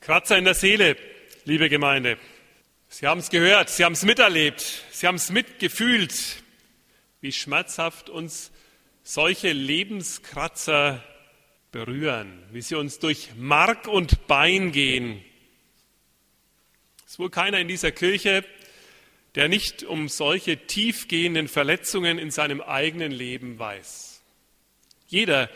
Kratzer in der Seele, liebe Gemeinde. Sie haben es gehört, Sie haben es miterlebt, Sie haben es mitgefühlt, wie schmerzhaft uns solche Lebenskratzer berühren, wie sie uns durch Mark und Bein gehen. Es ist wohl keiner in dieser Kirche, der nicht um solche tiefgehenden Verletzungen in seinem eigenen Leben weiß. Jeder,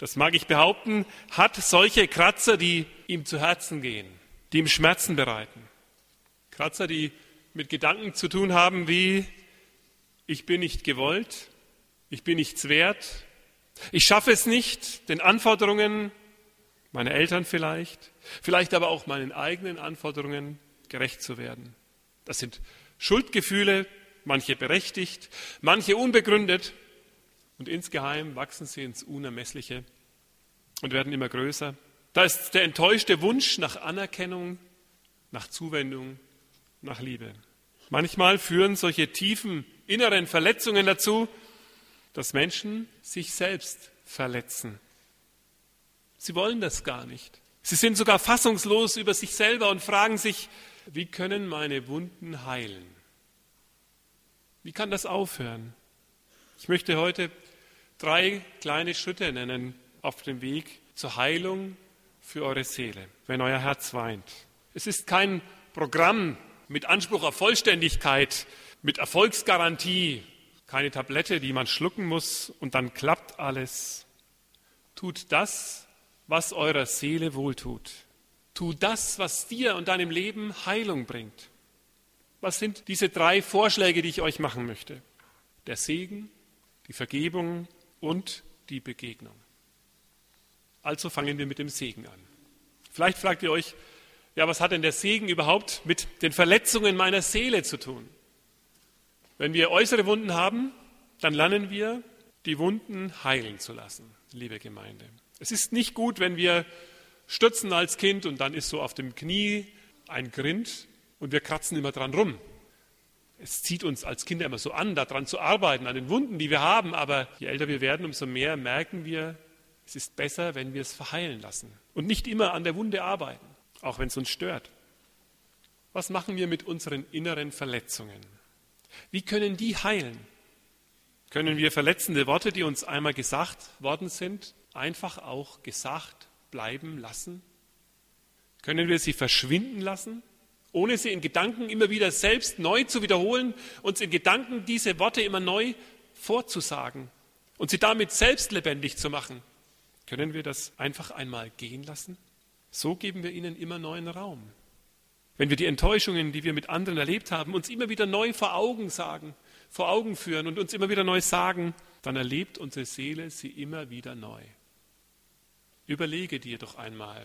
das mag ich behaupten, hat solche Kratzer, die ihm zu Herzen gehen, die ihm Schmerzen bereiten. Kratzer, die mit Gedanken zu tun haben wie, ich bin nicht gewollt, ich bin nichts wert, ich schaffe es nicht, den Anforderungen meiner Eltern vielleicht, vielleicht aber auch meinen eigenen Anforderungen gerecht zu werden. Das sind Schuldgefühle, manche berechtigt, manche unbegründet und insgeheim wachsen sie ins Unermessliche und werden immer größer. Da ist der enttäuschte Wunsch nach Anerkennung, nach Zuwendung, nach Liebe. Manchmal führen solche tiefen inneren Verletzungen dazu, dass Menschen sich selbst verletzen. Sie wollen das gar nicht. Sie sind sogar fassungslos über sich selber und fragen sich, wie können meine Wunden heilen? Wie kann das aufhören? Ich möchte heute drei kleine Schritte nennen auf dem Weg zur Heilung für eure Seele, wenn euer Herz weint. Es ist kein Programm mit Anspruch auf Vollständigkeit, mit Erfolgsgarantie, keine Tablette, die man schlucken muss und dann klappt alles. Tut das, was eurer Seele wohltut. Tu das, was dir und deinem Leben Heilung bringt. Was sind diese drei Vorschläge, die ich euch machen möchte? Der Segen, die Vergebung und die Begegnung. Also fangen wir mit dem Segen an. Vielleicht fragt ihr euch, ja, was hat denn der Segen überhaupt mit den Verletzungen meiner Seele zu tun? Wenn wir äußere Wunden haben, dann lernen wir, die Wunden heilen zu lassen, liebe Gemeinde. Es ist nicht gut, wenn wir stürzen als Kind und dann ist so auf dem Knie ein Grind und wir kratzen immer dran rum. Es zieht uns als Kinder immer so an, daran zu arbeiten, an den Wunden, die wir haben, aber je älter wir werden, umso mehr merken wir, es ist besser, wenn wir es verheilen lassen und nicht immer an der Wunde arbeiten, auch wenn es uns stört. Was machen wir mit unseren inneren Verletzungen? Wie können die heilen? Können wir verletzende Worte, die uns einmal gesagt worden sind, einfach auch gesagt bleiben lassen? Können wir sie verschwinden lassen, ohne sie in Gedanken immer wieder selbst neu zu wiederholen, uns in Gedanken diese Worte immer neu vorzusagen und sie damit selbst lebendig zu machen? Können wir das einfach einmal gehen lassen? So geben wir ihnen immer neuen Raum. Wenn wir die Enttäuschungen, die wir mit anderen erlebt haben, uns immer wieder neu vor Augen sagen, vor Augen führen und uns immer wieder neu sagen, dann erlebt unsere Seele sie immer wieder neu. Überlege dir doch einmal,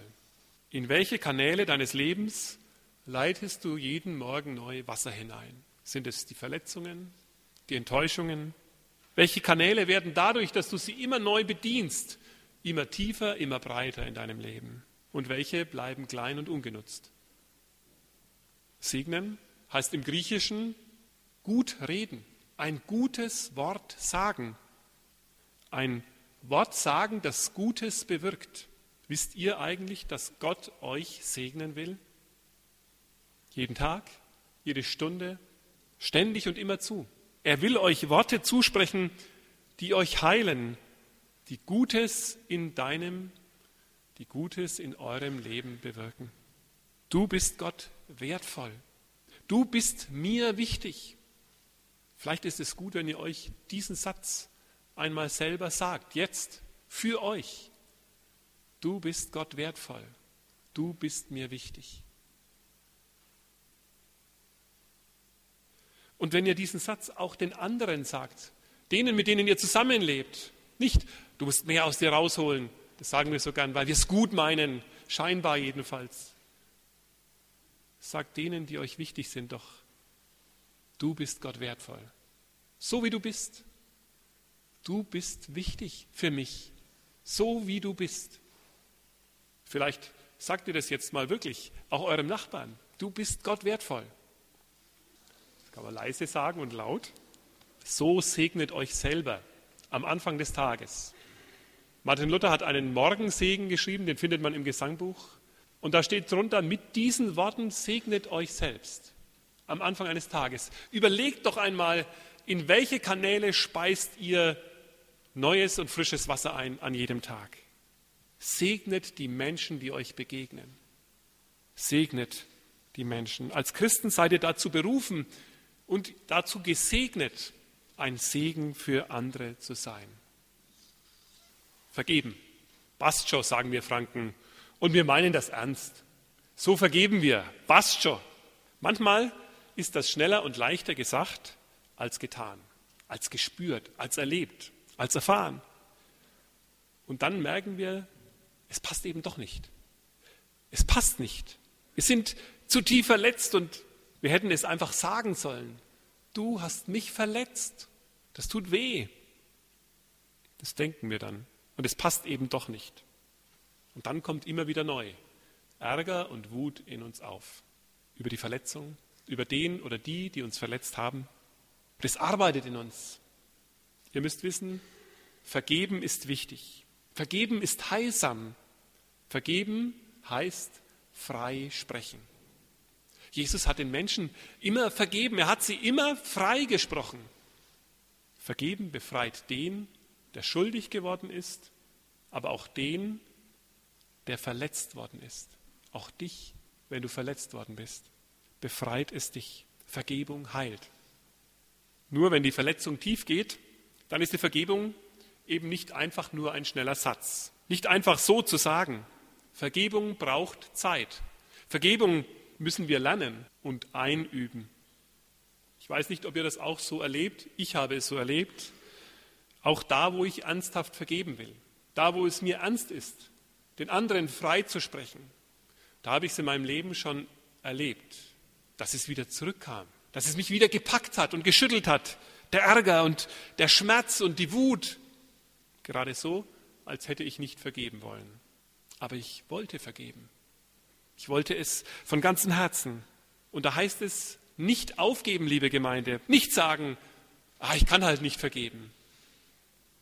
in welche Kanäle deines Lebens leitest du jeden Morgen neu Wasser hinein? Sind es die Verletzungen, die Enttäuschungen? Welche Kanäle werden dadurch, dass du sie immer neu bedienst, immer tiefer, immer breiter in deinem Leben? Und welche bleiben klein und ungenutzt? Segnen heißt im Griechischen gut reden, ein gutes Wort sagen, ein Wort sagen, das Gutes bewirkt. Wisst ihr eigentlich, dass Gott euch segnen will? Jeden Tag, jede Stunde, ständig und immer zu. Er will euch Worte zusprechen, die euch heilen, die Gutes in deinem, die Gutes in eurem Leben bewirken. Du bist Gott wertvoll. Du bist mir wichtig. Vielleicht ist es gut, wenn ihr euch diesen Satz einmal selber sagt, jetzt für euch. Du bist Gott wertvoll. Du bist mir wichtig. Und wenn ihr diesen Satz auch den anderen sagt, denen, mit denen ihr zusammenlebt, nicht, du musst mehr aus dir rausholen, das sagen wir so gern, weil wir es gut meinen, scheinbar jedenfalls. Sagt denen, die euch wichtig sind, doch, du bist Gott wertvoll. So wie du bist. Du bist wichtig für mich, so wie du bist. Vielleicht sagt ihr das jetzt mal wirklich, auch eurem Nachbarn. Du bist Gott wertvoll. Das kann man leise sagen und laut. So segnet euch selber am Anfang des Tages. Martin Luther hat einen Morgensegen geschrieben, den findet man im Gesangbuch. Und da steht drunter, mit diesen Worten segnet euch selbst am Anfang eines Tages. Überlegt doch einmal, in welche Kanäle speist ihr neues und frisches Wasser ein an jedem Tag. Segnet die Menschen, die euch begegnen. Segnet die Menschen. Als Christen seid ihr dazu berufen und dazu gesegnet, ein Segen für andere zu sein. Vergeben. Schon, sagen wir Franken. Und wir meinen das ernst. So vergeben wir. Schon. Manchmal ist das schneller und leichter gesagt als getan, als gespürt, als erlebt, als erfahren. Und dann merken wir, es passt eben doch nicht. Es passt nicht. Wir sind zu tief verletzt und wir hätten es einfach sagen sollen. Du hast mich verletzt. Das tut weh. Das denken wir dann. Und es passt eben doch nicht. Und dann kommt immer wieder neu Ärger und Wut in uns auf. Über die Verletzung, über den oder die, die uns verletzt haben. Das arbeitet in uns. Ihr müsst wissen, vergeben ist wichtig. Vergeben ist heilsam. Vergeben heißt frei sprechen. Jesus hat den Menschen immer vergeben. Er hat sie immer frei gesprochen. Vergeben befreit den, der schuldig geworden ist, aber auch den, der verletzt worden ist. Auch dich, wenn du verletzt worden bist befreit es dich. Vergebung heilt. Nur wenn die Verletzung tief geht, dann ist die Vergebung eben nicht einfach nur ein schneller Satz. Nicht einfach so zu sagen. Vergebung braucht Zeit. Vergebung müssen wir lernen und einüben. Ich weiß nicht, ob ihr das auch so erlebt. Ich habe es so erlebt. Auch da, wo ich ernsthaft vergeben will. Da, wo es mir ernst ist, den anderen frei zu sprechen. Da habe ich es in meinem Leben schon erlebt dass es wieder zurückkam, dass es mich wieder gepackt hat und geschüttelt hat. Der Ärger und der Schmerz und die Wut. Gerade so, als hätte ich nicht vergeben wollen. Aber ich wollte vergeben. Ich wollte es von ganzem Herzen. Und da heißt es, nicht aufgeben, liebe Gemeinde. Nicht sagen, ah, ich kann halt nicht vergeben.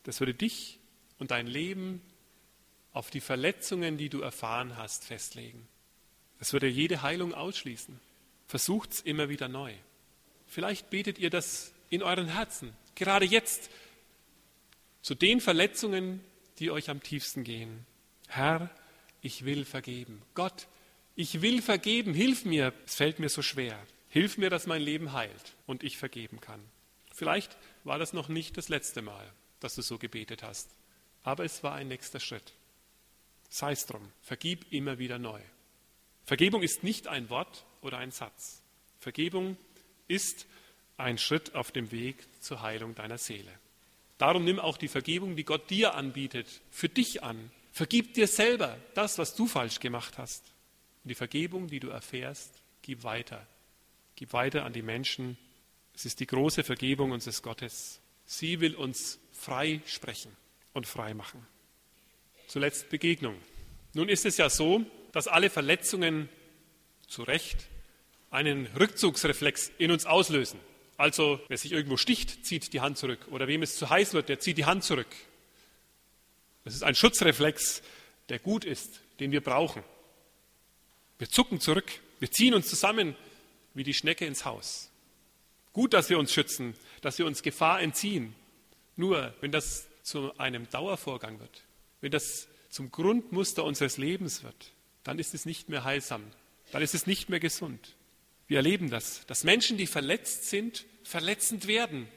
Das würde dich und dein Leben auf die Verletzungen, die du erfahren hast, festlegen. Das würde jede Heilung ausschließen. Versucht es immer wieder neu. Vielleicht betet ihr das in euren Herzen, gerade jetzt, zu den Verletzungen, die euch am tiefsten gehen. Herr, ich will vergeben. Gott, ich will vergeben. Hilf mir. Es fällt mir so schwer. Hilf mir, dass mein Leben heilt und ich vergeben kann. Vielleicht war das noch nicht das letzte Mal, dass du so gebetet hast. Aber es war ein nächster Schritt. Sei es drum. Vergib immer wieder neu. Vergebung ist nicht ein Wort, oder ein Satz. Vergebung ist ein Schritt auf dem Weg zur Heilung deiner Seele. Darum nimm auch die Vergebung, die Gott dir anbietet, für dich an. Vergib dir selber das, was du falsch gemacht hast. Und die Vergebung, die du erfährst, gib weiter. Gib weiter an die Menschen. Es ist die große Vergebung unseres Gottes. Sie will uns frei sprechen und frei machen. Zuletzt Begegnung. Nun ist es ja so, dass alle Verletzungen zu Recht einen Rückzugsreflex in uns auslösen. Also, wer sich irgendwo sticht, zieht die Hand zurück. Oder wem es zu heiß wird, der zieht die Hand zurück. Das ist ein Schutzreflex, der gut ist, den wir brauchen. Wir zucken zurück, wir ziehen uns zusammen wie die Schnecke ins Haus. Gut, dass wir uns schützen, dass wir uns Gefahr entziehen. Nur, wenn das zu einem Dauervorgang wird, wenn das zum Grundmuster unseres Lebens wird, dann ist es nicht mehr heilsam, dann ist es nicht mehr gesund. Wir erleben das, dass Menschen, die verletzt sind, verletzend werden,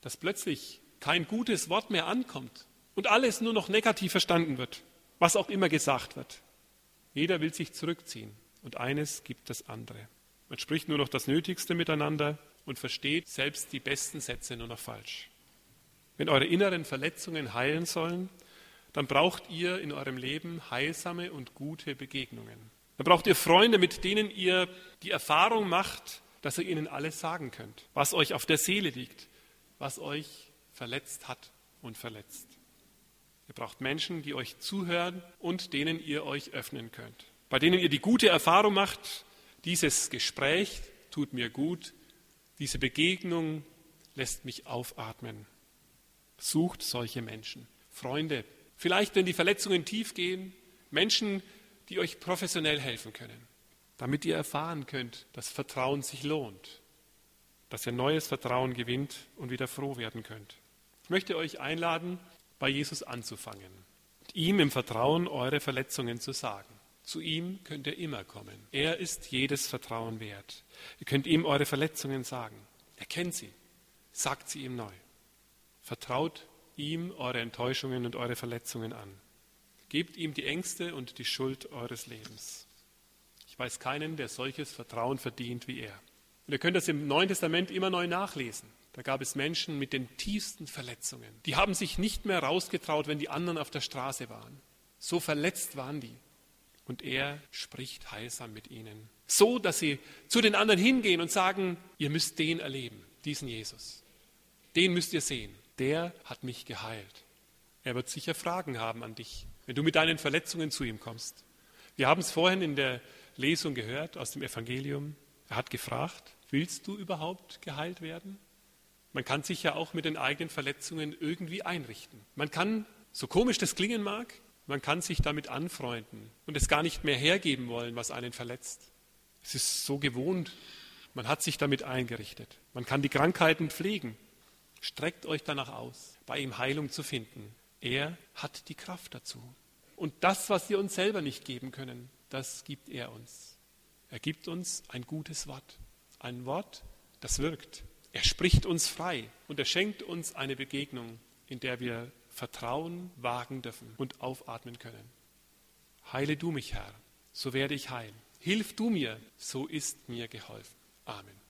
dass plötzlich kein gutes Wort mehr ankommt und alles nur noch negativ verstanden wird, was auch immer gesagt wird. Jeder will sich zurückziehen und eines gibt das andere. Man spricht nur noch das Nötigste miteinander und versteht selbst die besten Sätze nur noch falsch. Wenn eure inneren Verletzungen heilen sollen, dann braucht ihr in eurem Leben heilsame und gute Begegnungen. Dann braucht ihr Freunde, mit denen ihr die Erfahrung macht, dass ihr ihnen alles sagen könnt, was euch auf der Seele liegt, was euch verletzt hat und verletzt. Ihr braucht Menschen, die euch zuhören und denen ihr euch öffnen könnt, bei denen ihr die gute Erfahrung macht, dieses Gespräch tut mir gut, diese Begegnung lässt mich aufatmen. Sucht solche Menschen, Freunde, vielleicht wenn die Verletzungen tief gehen, Menschen, die euch professionell helfen können, damit ihr erfahren könnt, dass Vertrauen sich lohnt, dass ihr neues Vertrauen gewinnt und wieder froh werden könnt. Ich möchte euch einladen, bei Jesus anzufangen, ihm im Vertrauen eure Verletzungen zu sagen. Zu ihm könnt ihr immer kommen. Er ist jedes Vertrauen wert. Ihr könnt ihm eure Verletzungen sagen. Er kennt sie. Sagt sie ihm neu. Vertraut ihm eure Enttäuschungen und eure Verletzungen an. Gebt ihm die Ängste und die Schuld eures Lebens. Ich weiß keinen, der solches Vertrauen verdient wie er. Und ihr könnt das im Neuen Testament immer neu nachlesen. Da gab es Menschen mit den tiefsten Verletzungen. Die haben sich nicht mehr rausgetraut, wenn die anderen auf der Straße waren. So verletzt waren die. Und er spricht heilsam mit ihnen. So, dass sie zu den anderen hingehen und sagen, ihr müsst den erleben, diesen Jesus. Den müsst ihr sehen. Der hat mich geheilt. Er wird sicher Fragen haben an dich, wenn du mit deinen Verletzungen zu ihm kommst. Wir haben es vorhin in der Lesung gehört aus dem Evangelium. Er hat gefragt, willst du überhaupt geheilt werden? Man kann sich ja auch mit den eigenen Verletzungen irgendwie einrichten. Man kann, so komisch das klingen mag, man kann sich damit anfreunden und es gar nicht mehr hergeben wollen, was einen verletzt. Es ist so gewohnt. Man hat sich damit eingerichtet. Man kann die Krankheiten pflegen. Streckt euch danach aus, bei ihm Heilung zu finden. Er hat die Kraft dazu. Und das, was wir uns selber nicht geben können, das gibt er uns. Er gibt uns ein gutes Wort. Ein Wort, das wirkt. Er spricht uns frei und er schenkt uns eine Begegnung, in der wir Vertrauen wagen dürfen und aufatmen können. Heile du mich, Herr, so werde ich heil. Hilf du mir, so ist mir geholfen. Amen.